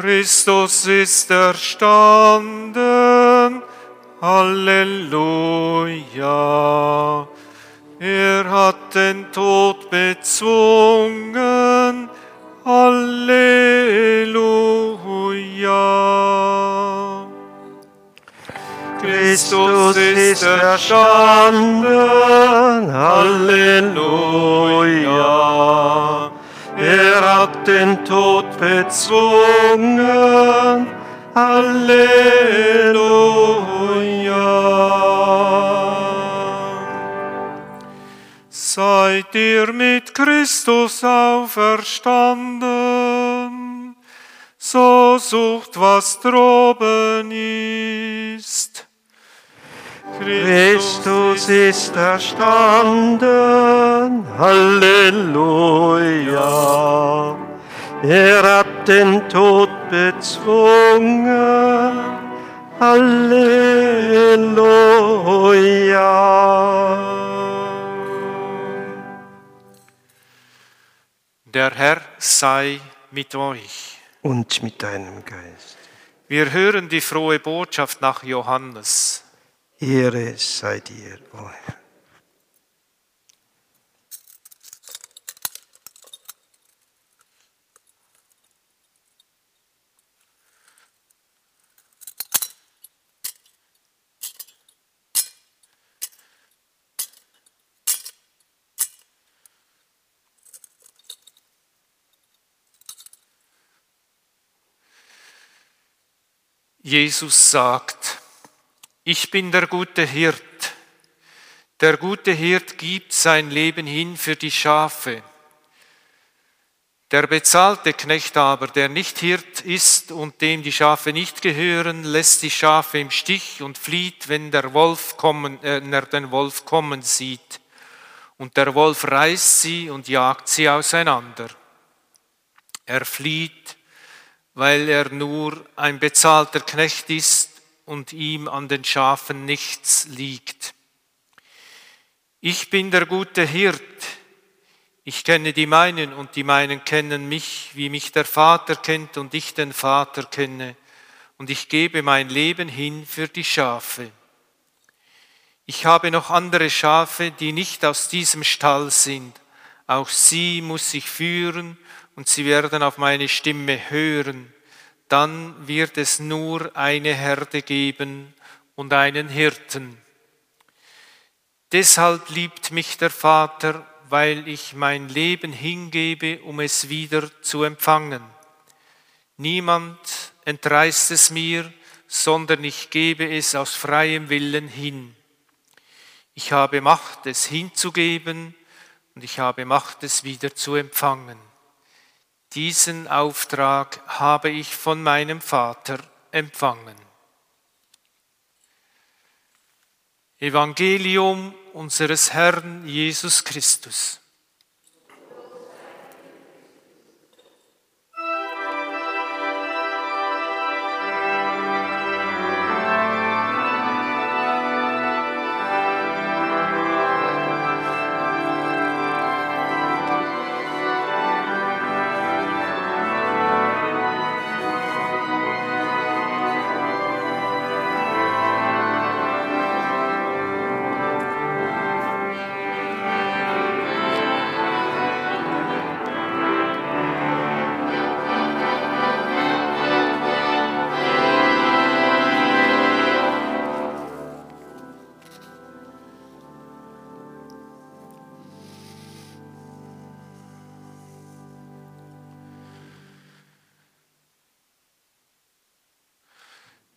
Christus ist erstanden. Halleluja. Er hat den Tod bezwungen. Halleluja. Christus ist erstanden. Halleluja. Er hat den Tod bezwungen. Halleluja. Seid ihr mit Christus auferstanden, so sucht, was droben ist. Christus ist erstanden, Halleluja. Er hat den Tod bezwungen, Halleluja. Der Herr sei mit euch. Und mit deinem Geist. Wir hören die frohe Botschaft nach Johannes. Ehre sei dir, o Herr. Jesus sagt, ich bin der gute Hirt. Der gute Hirt gibt sein Leben hin für die Schafe. Der bezahlte Knecht aber, der nicht Hirt ist und dem die Schafe nicht gehören, lässt die Schafe im Stich und flieht, wenn der Wolf kommen, äh, er den Wolf kommen sieht. Und der Wolf reißt sie und jagt sie auseinander. Er flieht, weil er nur ein bezahlter Knecht ist und ihm an den Schafen nichts liegt. Ich bin der gute Hirt. Ich kenne die meinen und die meinen kennen mich, wie mich der Vater kennt und ich den Vater kenne. Und ich gebe mein Leben hin für die Schafe. Ich habe noch andere Schafe, die nicht aus diesem Stall sind. Auch sie muss ich führen und sie werden auf meine Stimme hören. Dann wird es nur eine Herde geben und einen Hirten. Deshalb liebt mich der Vater, weil ich mein Leben hingebe, um es wieder zu empfangen. Niemand entreißt es mir, sondern ich gebe es aus freiem Willen hin. Ich habe Macht, es hinzugeben und ich habe Macht, es wieder zu empfangen. Diesen Auftrag habe ich von meinem Vater empfangen. Evangelium unseres Herrn Jesus Christus.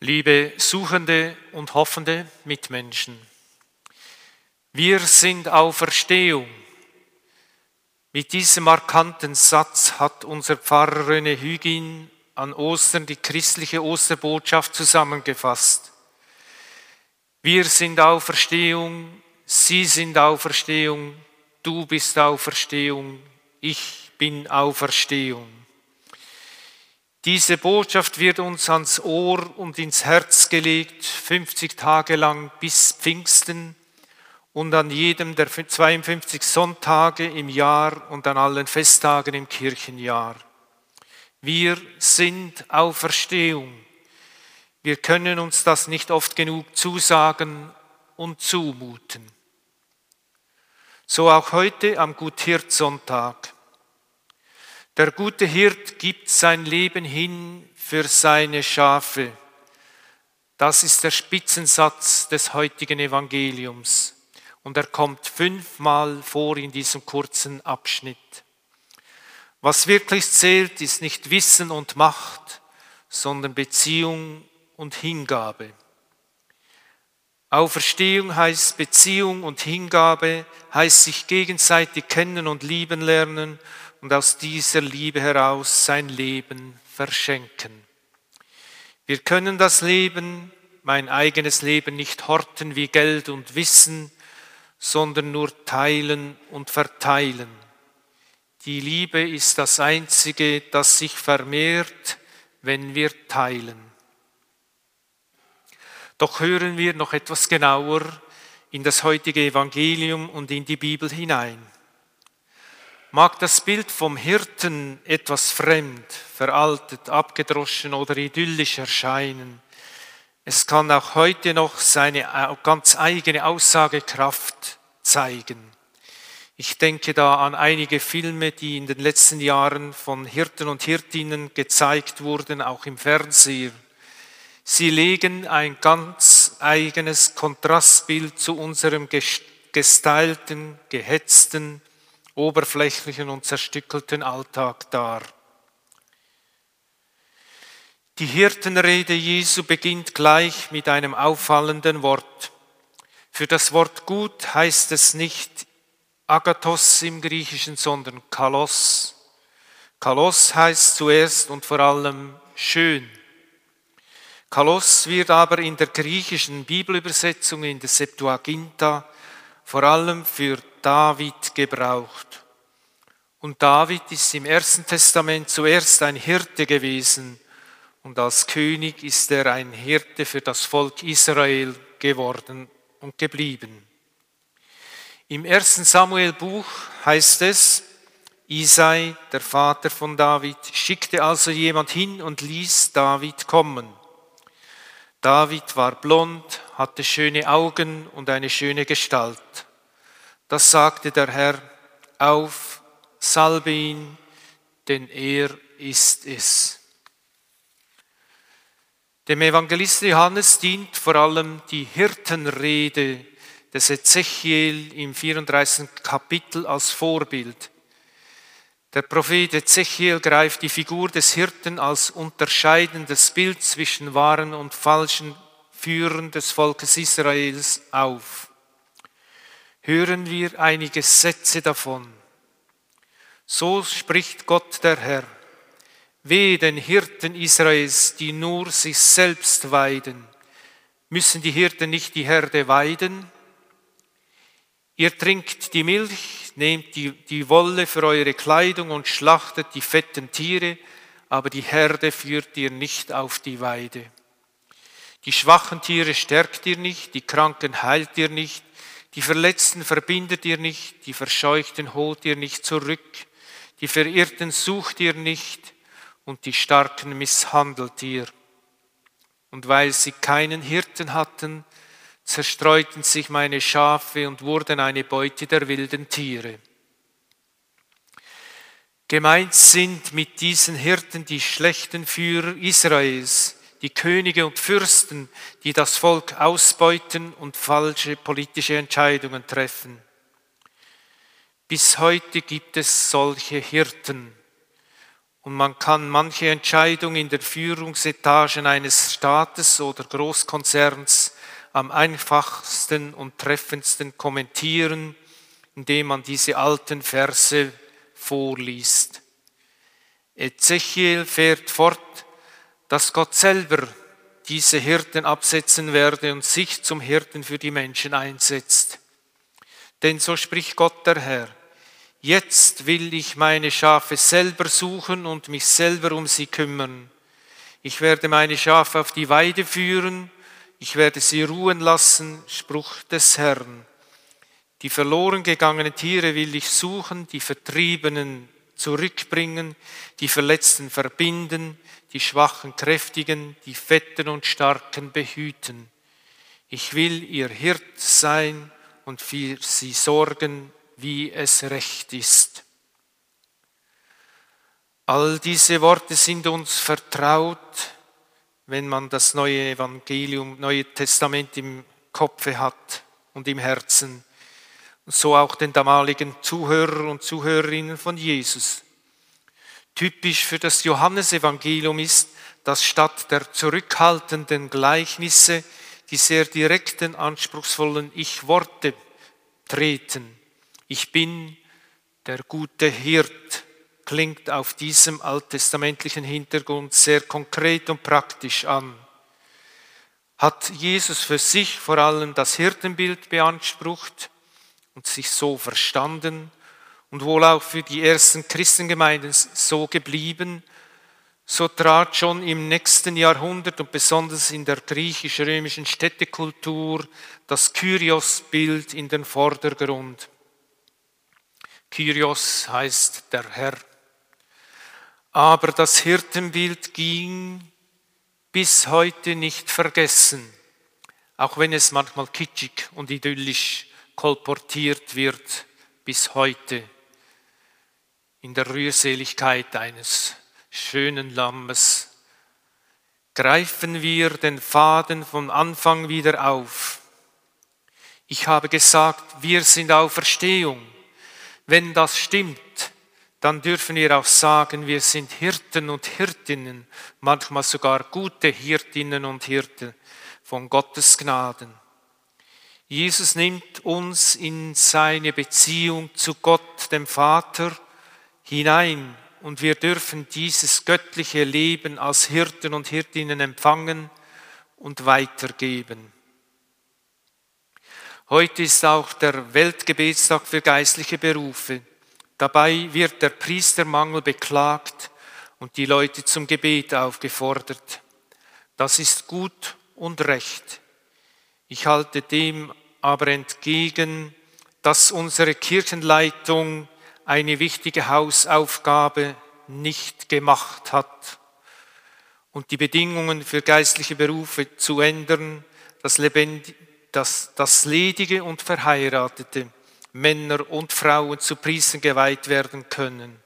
Liebe suchende und hoffende Mitmenschen, wir sind Auferstehung. Mit diesem markanten Satz hat unser Pfarrer René Hügin an Ostern die christliche Osterbotschaft zusammengefasst. Wir sind Auferstehung, Sie sind Auferstehung, du bist Auferstehung, ich bin Auferstehung. Diese Botschaft wird uns ans Ohr und ins Herz gelegt, 50 Tage lang bis Pfingsten und an jedem der 52 Sonntage im Jahr und an allen Festtagen im Kirchenjahr. Wir sind Auferstehung. Wir können uns das nicht oft genug zusagen und zumuten. So auch heute am Guthirt-Sonntag. Der gute Hirt gibt sein Leben hin für seine Schafe. Das ist der Spitzensatz des heutigen Evangeliums. Und er kommt fünfmal vor in diesem kurzen Abschnitt. Was wirklich zählt, ist nicht Wissen und Macht, sondern Beziehung und Hingabe. Auferstehung heißt Beziehung und Hingabe, heißt sich gegenseitig kennen und lieben lernen und aus dieser Liebe heraus sein Leben verschenken. Wir können das Leben, mein eigenes Leben, nicht horten wie Geld und Wissen, sondern nur teilen und verteilen. Die Liebe ist das Einzige, das sich vermehrt, wenn wir teilen. Doch hören wir noch etwas genauer in das heutige Evangelium und in die Bibel hinein. Mag das Bild vom Hirten etwas fremd, veraltet, abgedroschen oder idyllisch erscheinen, es kann auch heute noch seine ganz eigene Aussagekraft zeigen. Ich denke da an einige Filme, die in den letzten Jahren von Hirten und Hirtinnen gezeigt wurden, auch im Fernsehen. Sie legen ein ganz eigenes Kontrastbild zu unserem gestylten, gehetzten, oberflächlichen und zerstückelten Alltag dar. Die Hirtenrede Jesu beginnt gleich mit einem auffallenden Wort. Für das Wort gut heißt es nicht Agathos im Griechischen, sondern Kalos. Kalos heißt zuerst und vor allem schön. Kalos wird aber in der griechischen Bibelübersetzung in der Septuaginta vor allem für David gebraucht. Und David ist im Ersten Testament zuerst ein Hirte gewesen und als König ist er ein Hirte für das Volk Israel geworden und geblieben. Im ersten Samuel-Buch heißt es, Isai, der Vater von David, schickte also jemand hin und ließ David kommen. David war blond, hatte schöne Augen und eine schöne Gestalt. Das sagte der Herr, auf, salbe ihn, denn er ist es. Dem Evangelisten Johannes dient vor allem die Hirtenrede des Ezechiel im 34. Kapitel als Vorbild. Der Prophet Ezechiel greift die Figur des Hirten als unterscheidendes Bild zwischen wahren und falschen Führern des Volkes Israels auf. Hören wir einige Sätze davon. So spricht Gott der Herr. Wehe den Hirten Israels, die nur sich selbst weiden. Müssen die Hirten nicht die Herde weiden? Ihr trinkt die Milch, nehmt die, die Wolle für eure Kleidung und schlachtet die fetten Tiere, aber die Herde führt ihr nicht auf die Weide. Die schwachen Tiere stärkt ihr nicht, die Kranken heilt ihr nicht, die Verletzten verbindet ihr nicht, die Verscheuchten holt ihr nicht zurück, die Verirrten sucht ihr nicht und die Starken misshandelt ihr. Und weil sie keinen Hirten hatten, zerstreuten sich meine Schafe und wurden eine Beute der wilden Tiere. Gemeint sind mit diesen Hirten die schlechten Führer Israels, die Könige und Fürsten, die das Volk ausbeuten und falsche politische Entscheidungen treffen. Bis heute gibt es solche Hirten und man kann manche Entscheidung in der Führungsetagen eines Staates oder Großkonzerns am einfachsten und treffendsten kommentieren, indem man diese alten Verse vorliest. Ezechiel fährt fort, dass Gott selber diese Hirten absetzen werde und sich zum Hirten für die Menschen einsetzt. Denn so spricht Gott der Herr. Jetzt will ich meine Schafe selber suchen und mich selber um sie kümmern. Ich werde meine Schafe auf die Weide führen, ich werde sie ruhen lassen, Spruch des Herrn. Die verloren gegangenen Tiere will ich suchen, die Vertriebenen zurückbringen, die Verletzten verbinden, die Schwachen kräftigen, die Fetten und Starken behüten. Ich will ihr Hirt sein und für sie sorgen, wie es recht ist. All diese Worte sind uns vertraut, wenn man das neue Evangelium, neue Testament im Kopfe hat und im Herzen. So auch den damaligen Zuhörer und Zuhörerinnen von Jesus. Typisch für das Johannesevangelium ist, dass statt der zurückhaltenden Gleichnisse die sehr direkten, anspruchsvollen Ich-Worte treten. Ich bin der gute Hirt, klingt auf diesem alttestamentlichen Hintergrund sehr konkret und praktisch an. Hat Jesus für sich vor allem das Hirtenbild beansprucht und sich so verstanden und wohl auch für die ersten Christengemeinden so geblieben, so trat schon im nächsten Jahrhundert und besonders in der griechisch-römischen Städtekultur das Kyrios-Bild in den Vordergrund. Kyrios heißt der Herr. Aber das Hirtenbild ging bis heute nicht vergessen, auch wenn es manchmal kitschig und idyllisch kolportiert wird, bis heute in der Rührseligkeit eines schönen Lammes, greifen wir den Faden vom Anfang wieder auf. Ich habe gesagt, wir sind Auferstehung. Wenn das stimmt, dann dürfen wir auch sagen, wir sind Hirten und Hirtinnen, manchmal sogar gute Hirtinnen und Hirten von Gottes Gnaden. Jesus nimmt uns in seine Beziehung zu Gott, dem Vater, hinein und wir dürfen dieses göttliche Leben als Hirten und Hirtinnen empfangen und weitergeben. Heute ist auch der Weltgebetstag für geistliche Berufe. Dabei wird der Priestermangel beklagt und die Leute zum Gebet aufgefordert. Das ist gut und recht. Ich halte dem aber entgegen, dass unsere Kirchenleitung eine wichtige Hausaufgabe nicht gemacht hat und die Bedingungen für geistliche Berufe zu ändern, dass, Lebend, dass das Ledige und Verheiratete, Männer und Frauen zu Priestern geweiht werden können.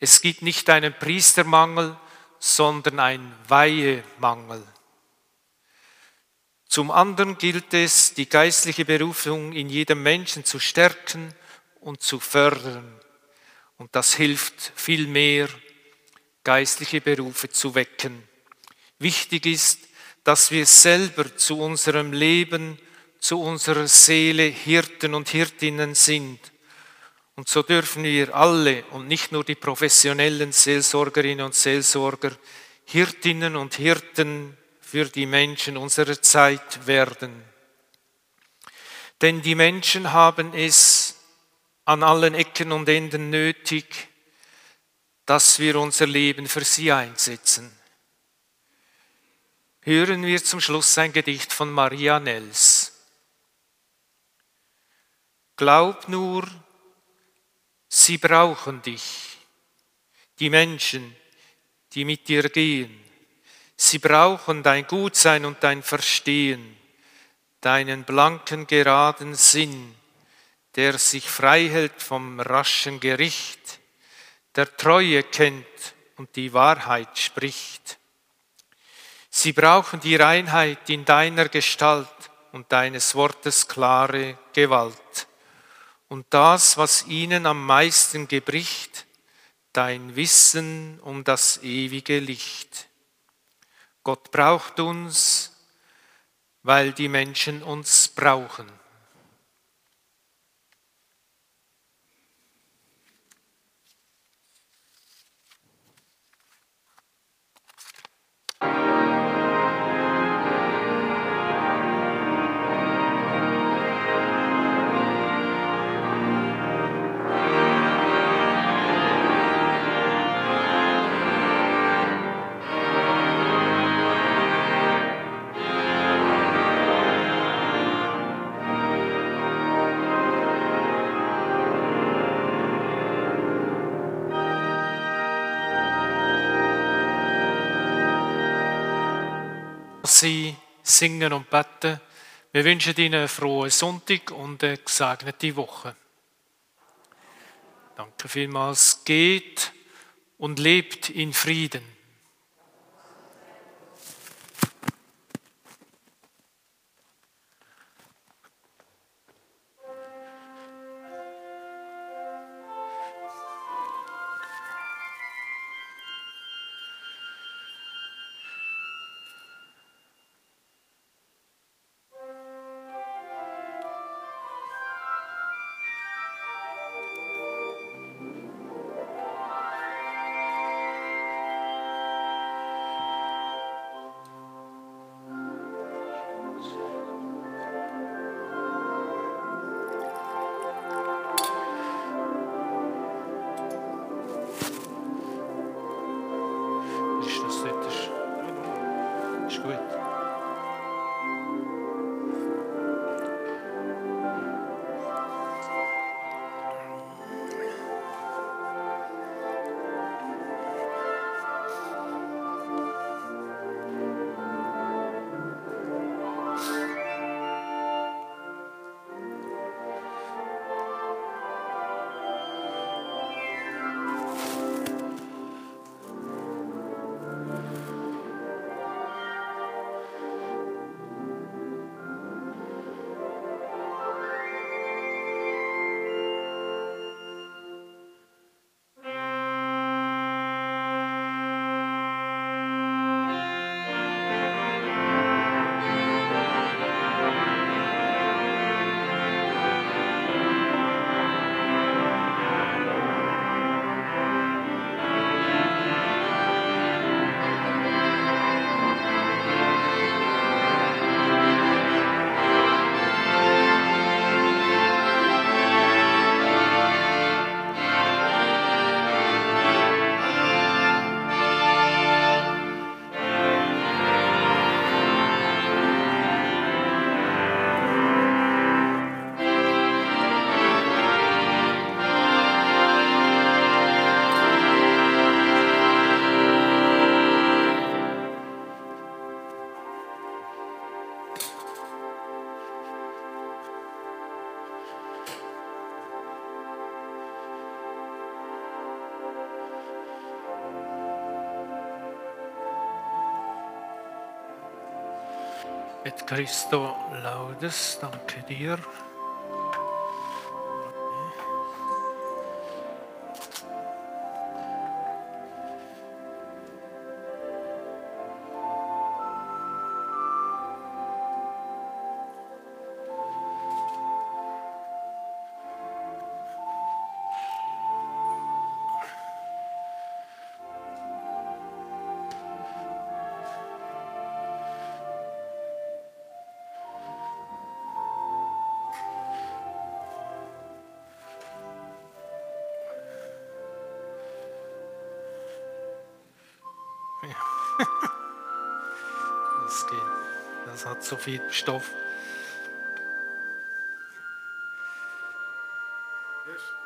Es gibt nicht einen Priestermangel, sondern einen Weihemangel. Zum anderen gilt es, die geistliche Berufung in jedem Menschen zu stärken und zu fördern. Und das hilft viel mehr, geistliche Berufe zu wecken. Wichtig ist, dass wir selber zu unserem Leben, zu unserer Seele Hirten und Hirtinnen sind. Und so dürfen wir alle und nicht nur die professionellen Seelsorgerinnen und Seelsorger Hirtinnen und Hirten für die Menschen unserer Zeit werden. Denn die Menschen haben es an allen Ecken und Enden nötig, dass wir unser Leben für sie einsetzen. Hören wir zum Schluss ein Gedicht von Maria Nels. Glaub nur, sie brauchen dich, die Menschen, die mit dir gehen. Sie brauchen dein Gutsein und dein Verstehen, deinen blanken, geraden Sinn der sich frei hält vom raschen Gericht, der Treue kennt und die Wahrheit spricht. Sie brauchen die Reinheit in deiner Gestalt und deines Wortes klare Gewalt. Und das, was ihnen am meisten gebricht, dein Wissen um das ewige Licht. Gott braucht uns, weil die Menschen uns brauchen. Sie singen und beten. Wir wünschen Ihnen einen frohen Sonntag und eine gesegnete Woche. Danke vielmals. Geht und lebt in Frieden. Et Christo laudes, danke dir. Stoff. Yes.